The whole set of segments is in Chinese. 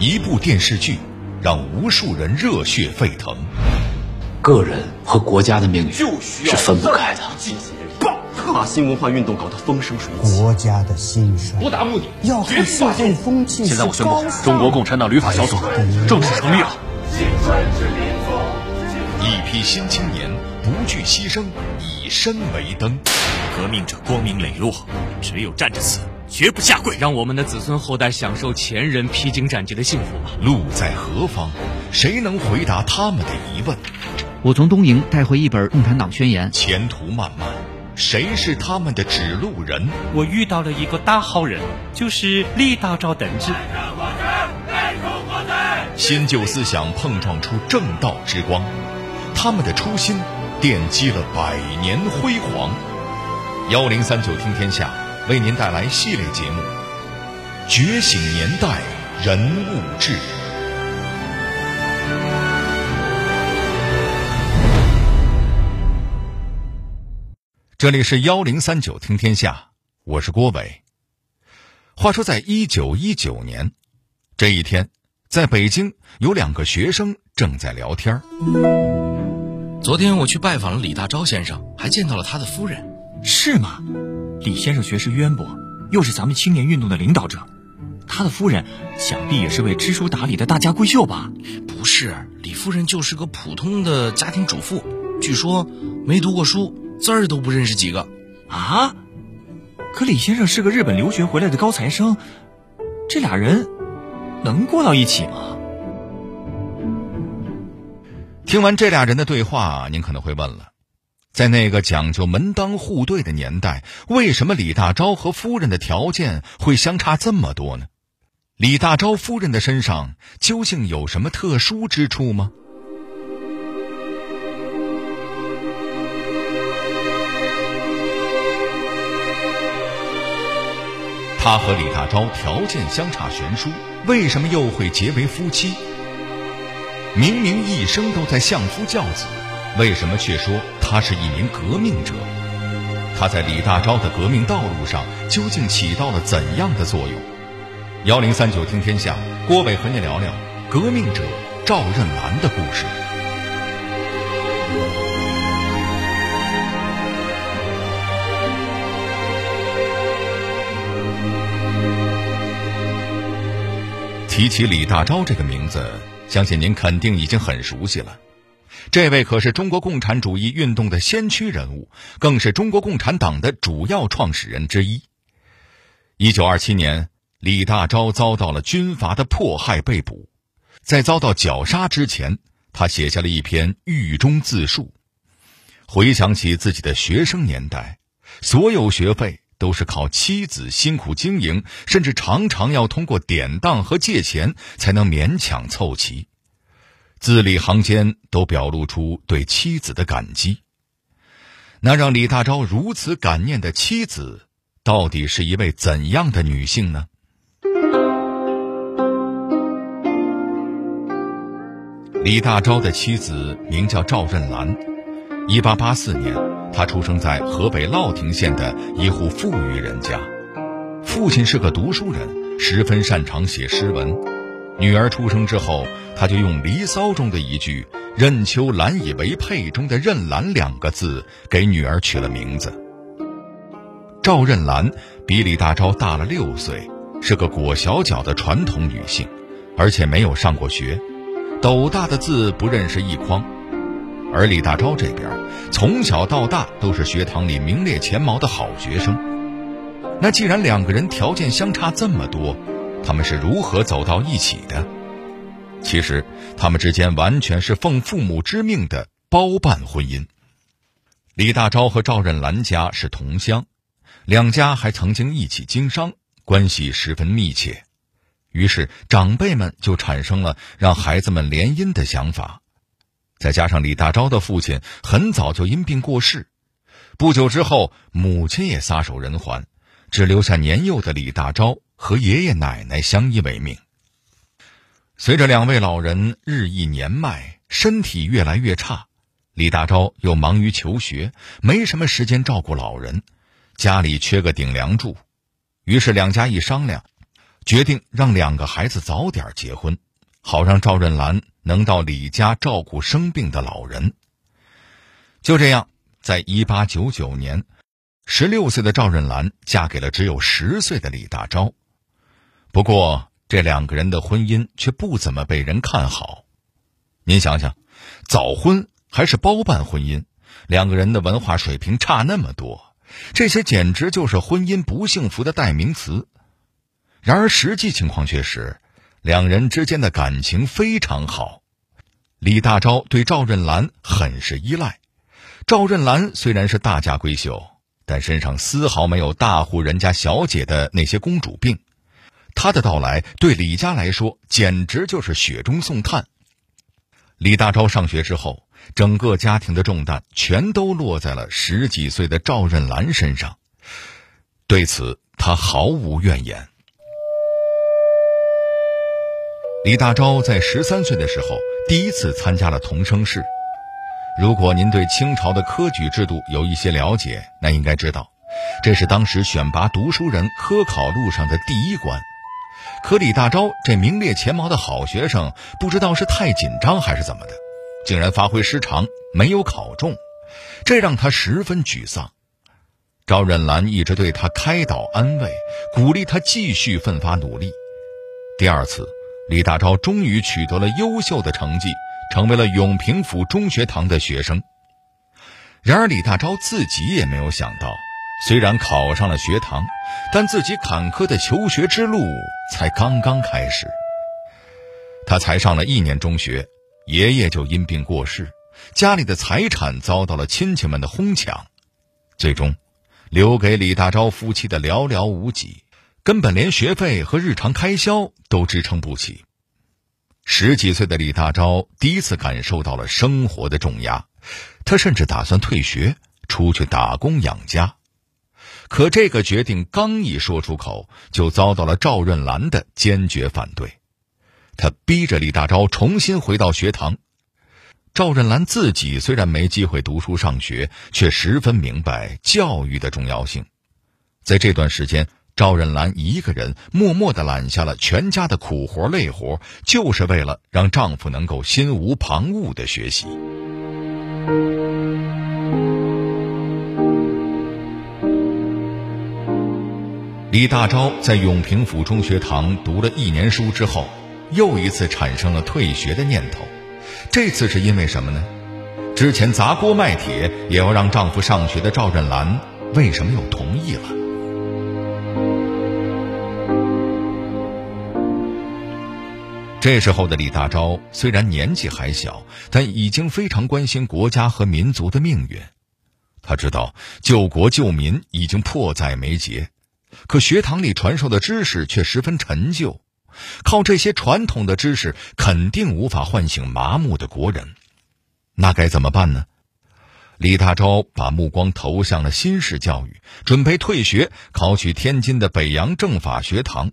一部电视剧，让无数人热血沸腾。个人和国家的命运是分不开的。把新文化运动搞得风生水起，国家的兴衰不达目的要看社会风气。现在我宣布，中国共产党旅法小组正式成立了。一批新青年不惧牺牲，以身为灯。革命者光明磊落，只有站着死，绝不下跪。让我们的子孙后代享受前人披荆斩棘的幸福吧。路在何方？谁能回答他们的疑问？我从东营带回一本《共产党宣言》。前途漫漫，谁是他们的指路人？我遇到了一个大好人，就是李大钊同志。新旧思想碰撞出正道之光，他们的初心奠基了百年辉煌。幺零三九听天下为您带来系列节目《觉醒年代人物志》。这里是幺零三九听天下，我是郭伟。话说，在一九一九年这一天，在北京有两个学生正在聊天。昨天我去拜访了李大钊先生，还见到了他的夫人。是吗？李先生学识渊博，又是咱们青年运动的领导者，他的夫人想必也是位知书达理的大家闺秀吧？不是，李夫人就是个普通的家庭主妇，据说没读过书。字儿都不认识几个，啊！可李先生是个日本留学回来的高材生，这俩人能过到一起吗？听完这俩人的对话，您可能会问了：在那个讲究门当户对的年代，为什么李大钊和夫人的条件会相差这么多呢？李大钊夫人的身上究竟有什么特殊之处吗？他和李大钊条件相差悬殊，为什么又会结为夫妻？明明一生都在相夫教子，为什么却说他是一名革命者？他在李大钊的革命道路上究竟起到了怎样的作用？幺零三九听天下，郭伟和你聊聊革命者赵任兰的故事。提起李大钊这个名字，相信您肯定已经很熟悉了。这位可是中国共产主义运动的先驱人物，更是中国共产党的主要创始人之一。一九二七年，李大钊遭到了军阀的迫害，被捕。在遭到绞杀之前，他写下了一篇狱中自述，回想起自己的学生年代，所有学费。都是靠妻子辛苦经营，甚至常常要通过典当和借钱才能勉强凑齐。字里行间都表露出对妻子的感激。那让李大钊如此感念的妻子，到底是一位怎样的女性呢？李大钊的妻子名叫赵任兰，一八八四年。他出生在河北乐亭县的一户富裕人家，父亲是个读书人，十分擅长写诗文。女儿出生之后，他就用《离骚》中的一句“任秋兰以为佩”中的“任兰”两个字给女儿取了名字。赵任兰比李大钊大了六岁，是个裹小脚的传统女性，而且没有上过学，斗大的字不认识一筐。而李大钊这边，从小到大都是学堂里名列前茅的好学生。那既然两个人条件相差这么多，他们是如何走到一起的？其实，他们之间完全是奉父母之命的包办婚姻。李大钊和赵任兰家是同乡，两家还曾经一起经商，关系十分密切。于是，长辈们就产生了让孩子们联姻的想法。再加上李大钊的父亲很早就因病过世，不久之后母亲也撒手人寰，只留下年幼的李大钊和爷爷奶奶相依为命。随着两位老人日益年迈，身体越来越差，李大钊又忙于求学，没什么时间照顾老人，家里缺个顶梁柱，于是两家一商量，决定让两个孩子早点结婚，好让赵润兰能到李家照顾生病的老人。就这样，在一八九九年，十六岁的赵润兰嫁给了只有十岁的李大钊。不过，这两个人的婚姻却不怎么被人看好。您想想，早婚还是包办婚姻，两个人的文化水平差那么多，这些简直就是婚姻不幸福的代名词。然而，实际情况却是，两人之间的感情非常好。李大钊对赵润兰很是依赖。赵润兰虽然是大家闺秀，但身上丝毫没有大户人家小姐的那些公主病。他的到来对李家来说简直就是雪中送炭。李大钊上学之后，整个家庭的重担全都落在了十几岁的赵润兰身上。对此，他毫无怨言。李大钊在十三岁的时候，第一次参加了童生试。如果您对清朝的科举制度有一些了解，那应该知道，这是当时选拔读书人科考路上的第一关。可李大钊这名列前茅的好学生，不知道是太紧张还是怎么的，竟然发挥失常，没有考中，这让他十分沮丧。赵润兰一直对他开导安慰，鼓励他继续奋发努力。第二次。李大钊终于取得了优秀的成绩，成为了永平府中学堂的学生。然而，李大钊自己也没有想到，虽然考上了学堂，但自己坎坷的求学之路才刚刚开始。他才上了一年中学，爷爷就因病过世，家里的财产遭到了亲戚们的哄抢，最终，留给李大钊夫妻的寥寥无几。根本连学费和日常开销都支撑不起。十几岁的李大钊第一次感受到了生活的重压，他甚至打算退学出去打工养家。可这个决定刚一说出口，就遭到了赵润兰的坚决反对。他逼着李大钊重新回到学堂。赵润兰自己虽然没机会读书上学，却十分明白教育的重要性。在这段时间。赵润兰一个人默默地揽下了全家的苦活累活，就是为了让丈夫能够心无旁骛地学习。李大钊在永平府中学堂读了一年书之后，又一次产生了退学的念头。这次是因为什么呢？之前砸锅卖铁也要让丈夫上学的赵润兰，为什么又同意了？这时候的李大钊虽然年纪还小，但已经非常关心国家和民族的命运。他知道救国救民已经迫在眉睫，可学堂里传授的知识却十分陈旧，靠这些传统的知识肯定无法唤醒麻木的国人。那该怎么办呢？李大钊把目光投向了新式教育，准备退学考取天津的北洋政法学堂。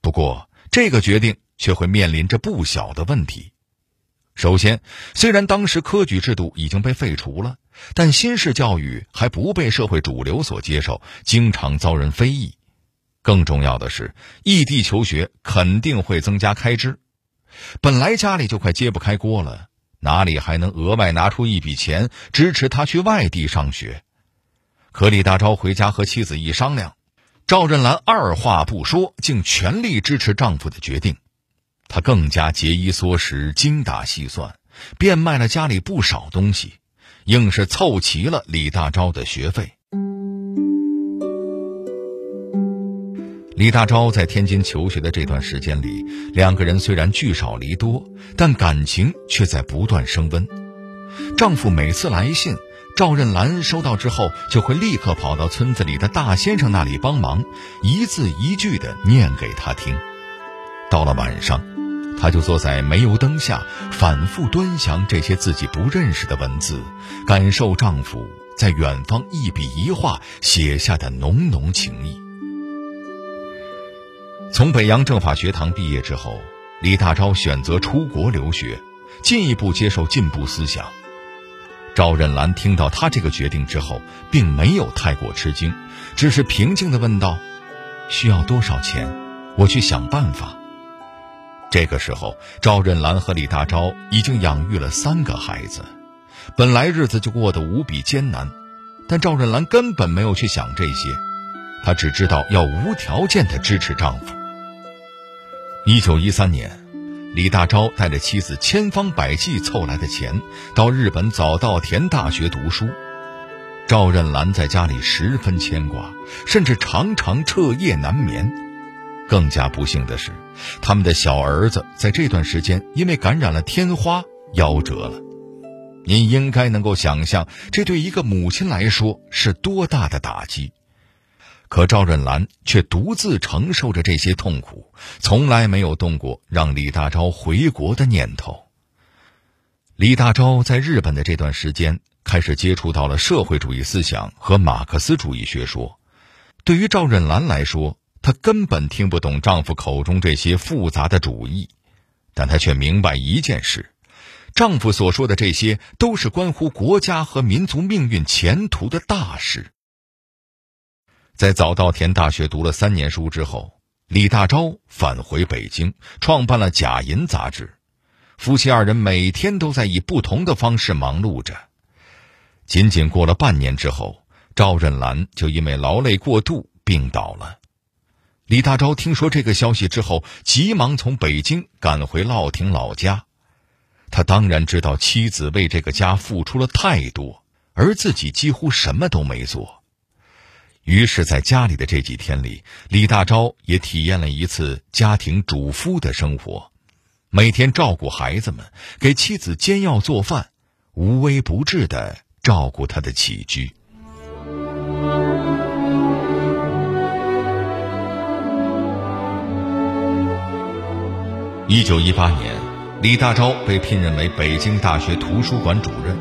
不过，这个决定。却会面临着不小的问题。首先，虽然当时科举制度已经被废除了，但新式教育还不被社会主流所接受，经常遭人非议。更重要的是，异地求学肯定会增加开支。本来家里就快揭不开锅了，哪里还能额外拿出一笔钱支持他去外地上学？可李大钊回家和妻子一商量，赵润兰二话不说，竟全力支持丈夫的决定。他更加节衣缩食、精打细算，变卖了家里不少东西，硬是凑齐了李大钊的学费。李大钊在天津求学的这段时间里，两个人虽然聚少离多，但感情却在不断升温。丈夫每次来信，赵任兰收到之后，就会立刻跑到村子里的大先生那里帮忙，一字一句地念给他听。到了晚上。她就坐在煤油灯下，反复端详这些自己不认识的文字，感受丈夫在远方一笔一画写下的浓浓情谊。从北洋政法学堂毕业之后，李大钊选择出国留学，进一步接受进步思想。赵任兰听到他这个决定之后，并没有太过吃惊，只是平静地问道：“需要多少钱？我去想办法。这个时候，赵任兰和李大钊已经养育了三个孩子，本来日子就过得无比艰难，但赵任兰根本没有去想这些，她只知道要无条件的支持丈夫。一九一三年，李大钊带着妻子千方百计凑来的钱，到日本早稻田大学读书。赵任兰在家里十分牵挂，甚至常常彻夜难眠。更加不幸的是，他们的小儿子在这段时间因为感染了天花夭折了。您应该能够想象，这对一个母亲来说是多大的打击。可赵润兰却独自承受着这些痛苦，从来没有动过让李大钊回国的念头。李大钊在日本的这段时间。开始接触到了社会主义思想和马克思主义学说。对于赵润兰来说，她根本听不懂丈夫口中这些复杂的主义，但她却明白一件事：丈夫所说的这些都是关乎国家和民族命运前途的大事。在早稻田大学读了三年书之后，李大钊返回北京，创办了《假银》杂志。夫妻二人每天都在以不同的方式忙碌着。仅仅过了半年之后，赵任兰就因为劳累过度病倒了。李大钊听说这个消息之后，急忙从北京赶回乐亭老家。他当然知道妻子为这个家付出了太多，而自己几乎什么都没做。于是，在家里的这几天里，李大钊也体验了一次家庭主夫的生活，每天照顾孩子们，给妻子煎药做饭，无微不至的。照顾他的起居。一九一八年，李大钊被聘任为北京大学图书馆主任。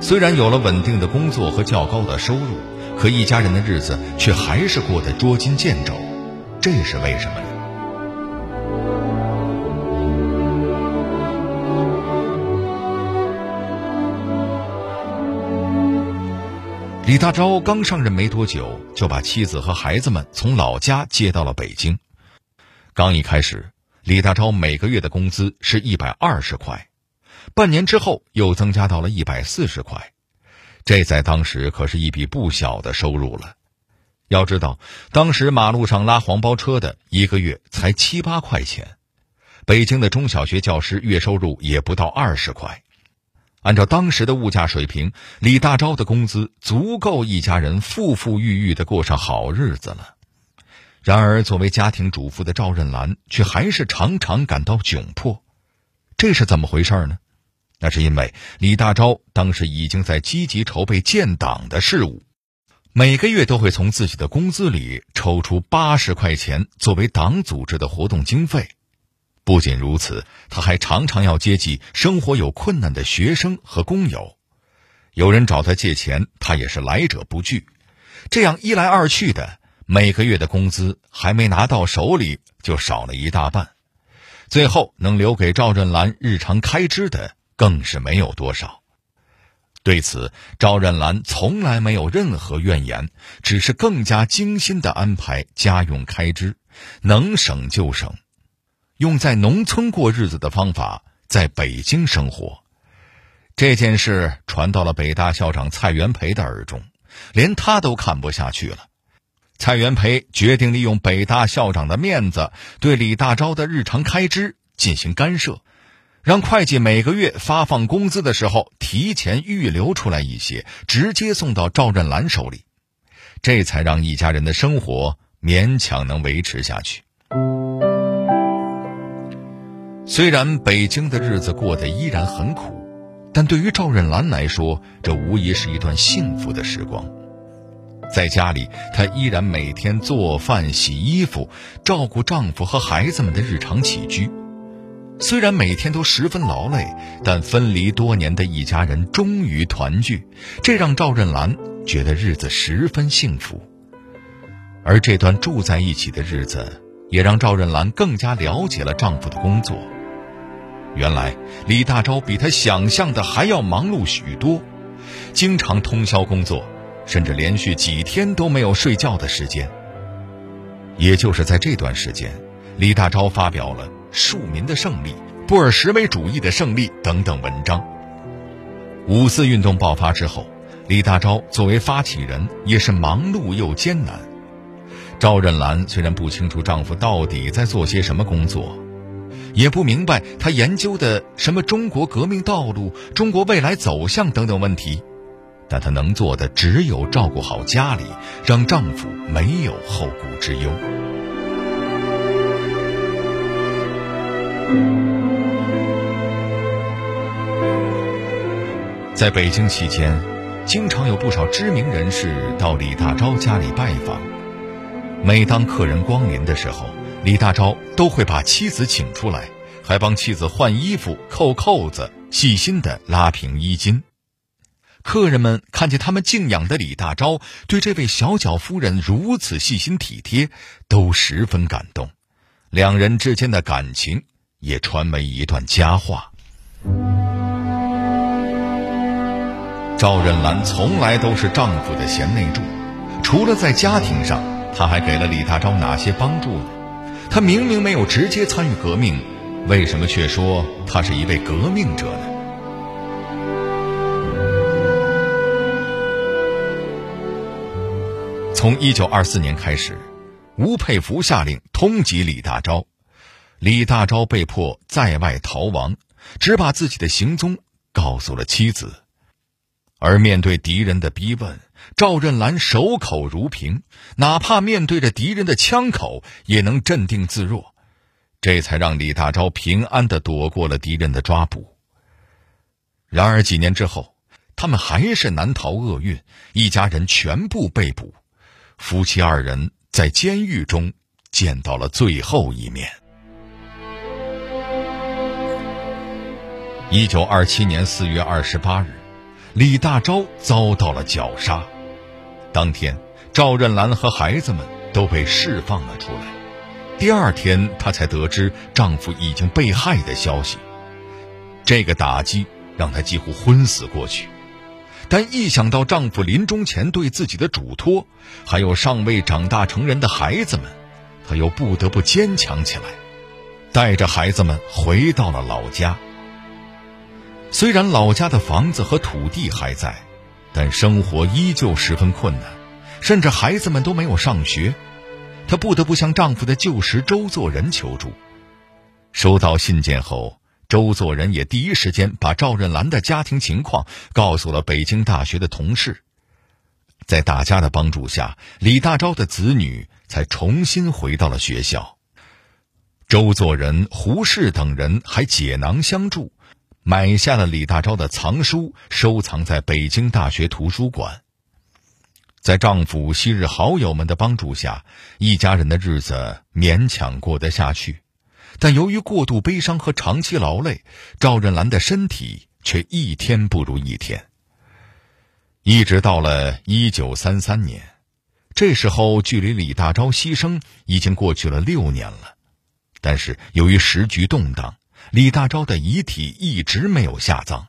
虽然有了稳定的工作和较高的收入，可一家人的日子却还是过得捉襟见肘。这是为什么呢？李大钊刚上任没多久，就把妻子和孩子们从老家接到了北京。刚一开始，李大钊每个月的工资是一百二十块，半年之后又增加到了一百四十块，这在当时可是一笔不小的收入了。要知道，当时马路上拉黄包车的一个月才七八块钱，北京的中小学教师月收入也不到二十块。按照当时的物价水平，李大钊的工资足够一家人富富裕裕的过上好日子了。然而，作为家庭主妇的赵任兰却还是常常感到窘迫。这是怎么回事呢？那是因为李大钊当时已经在积极筹备建党的事务，每个月都会从自己的工资里抽出八十块钱作为党组织的活动经费。不仅如此，他还常常要接济生活有困难的学生和工友，有人找他借钱，他也是来者不拒。这样一来二去的，每个月的工资还没拿到手里，就少了一大半。最后能留给赵振兰日常开支的，更是没有多少。对此，赵振兰从来没有任何怨言，只是更加精心的安排家用开支，能省就省。用在农村过日子的方法，在北京生活，这件事传到了北大校长蔡元培的耳中，连他都看不下去了。蔡元培决定利用北大校长的面子，对李大钊的日常开支进行干涉，让会计每个月发放工资的时候提前预留出来一些，直接送到赵任兰手里，这才让一家人的生活勉强能维持下去。虽然北京的日子过得依然很苦，但对于赵任兰来说，这无疑是一段幸福的时光。在家里，她依然每天做饭、洗衣服，照顾丈夫和孩子们的日常起居。虽然每天都十分劳累，但分离多年的一家人终于团聚，这让赵任兰觉得日子十分幸福。而这段住在一起的日子，也让赵任兰更加了解了丈夫的工作。原来李大钊比她想象的还要忙碌许多，经常通宵工作，甚至连续几天都没有睡觉的时间。也就是在这段时间，李大钊发表了《庶民的胜利》《布尔什维主义的胜利》等等文章。五四运动爆发之后，李大钊作为发起人也是忙碌又艰难。赵任兰虽然不清楚丈夫到底在做些什么工作，也不明白他研究的什么中国革命道路、中国未来走向等等问题，但她能做的只有照顾好家里，让丈夫没有后顾之忧。在北京期间，经常有不少知名人士到李大钊家里拜访。每当客人光临的时候，李大钊都会把妻子请出来，还帮妻子换衣服、扣扣子，细心地拉平衣襟。客人们看见他们敬仰的李大钊对这位小脚夫人如此细心体贴，都十分感动。两人之间的感情也传为一段佳话。赵任兰从来都是丈夫的贤内助，除了在家庭上，她还给了李大钊哪些帮助呢？她明明没有直接参与革命，为什么却说她是一位革命者呢？从一九二四年开始，吴佩孚下令通缉李大钊，李大钊被迫在外逃亡，只把自己的行踪告诉了妻子。而面对敌人的逼问，赵任兰守口如瓶，哪怕面对着敌人的枪口，也能镇定自若，这才让李大钊平安的躲过了敌人的抓捕。然而几年之后，他们还是难逃厄运，一家人全部被捕，夫妻二人在监狱中见到了最后一面。一九二七年四月二十八日。李大钊遭到了绞杀，当天赵任兰和孩子们都被释放了出来。第二天，她才得知丈夫已经被害的消息，这个打击让她几乎昏死过去。但一想到丈夫临终前对自己的嘱托，还有尚未长大成人的孩子们，她又不得不坚强起来，带着孩子们回到了老家。虽然老家的房子和土地还在，但生活依旧十分困难，甚至孩子们都没有上学。她不得不向丈夫的旧识周作人求助。收到信件后，周作人也第一时间把赵任兰的家庭情况告诉了北京大学的同事。在大家的帮助下，李大钊的子女才重新回到了学校。周作人、胡适等人还解囊相助。买下了李大钊的藏书，收藏在北京大学图书馆。在丈夫昔日好友们的帮助下，一家人的日子勉强过得下去。但由于过度悲伤和长期劳累，赵任兰的身体却一天不如一天。一直到了一九三三年，这时候距离李大钊牺牲已经过去了六年了。但是由于时局动荡。李大钊的遗体一直没有下葬，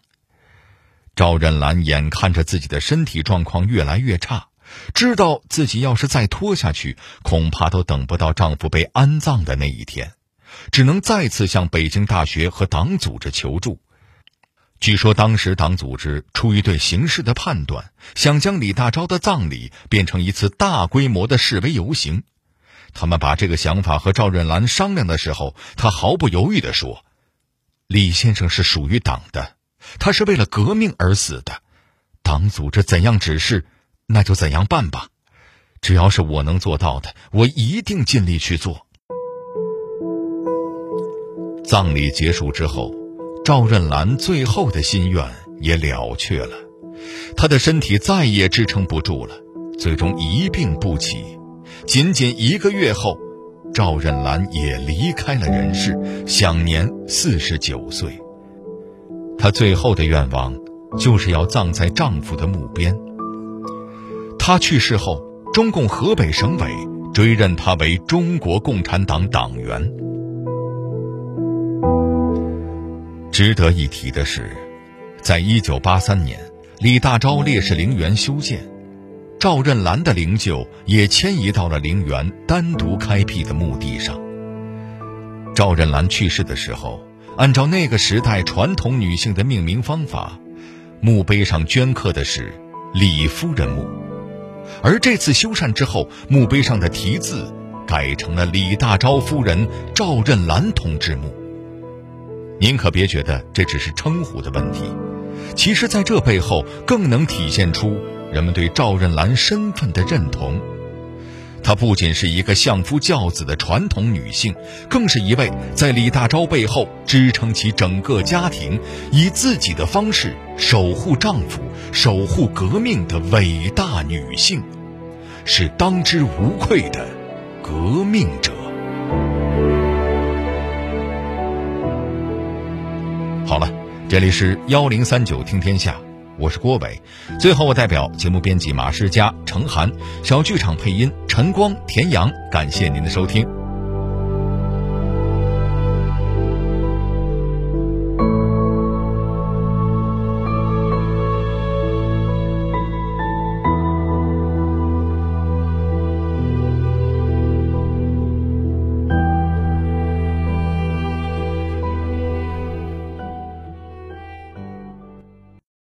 赵任兰眼看着自己的身体状况越来越差，知道自己要是再拖下去，恐怕都等不到丈夫被安葬的那一天，只能再次向北京大学和党组织求助。据说当时党组织出于对形势的判断，想将李大钊的葬礼变成一次大规模的示威游行。他们把这个想法和赵任兰商量的时候，他毫不犹豫地说。李先生是属于党的，他是为了革命而死的，党组织怎样指示，那就怎样办吧。只要是我能做到的，我一定尽力去做。葬礼结束之后，赵任兰最后的心愿也了却了，她的身体再也支撑不住了，最终一病不起。仅仅一个月后。赵任兰也离开了人世，享年四十九岁。她最后的愿望，就是要葬在丈夫的墓边。她去世后，中共河北省委追认她为中国共产党党员。值得一提的是，在一九八三年，李大钊烈士陵园修建。赵任兰的灵柩也迁移到了陵园单独开辟的墓地上。赵任兰去世的时候，按照那个时代传统女性的命名方法，墓碑上镌刻的是“李夫人墓”，而这次修缮之后，墓碑上的题字改成了“李大钊夫人赵任兰同志墓”。您可别觉得这只是称呼的问题，其实在这背后更能体现出人们对赵任兰身份的认同。她不仅是一个相夫教子的传统女性，更是一位在李大钊背后支撑起整个家庭、以自己的方式守护丈夫、守护革命的伟大女性，是当之无愧的革命者。这里是幺零三九听天下。我是郭伟，最后我代表节目编辑马世佳、程涵，小剧场配音陈光、田阳，感谢您的收听。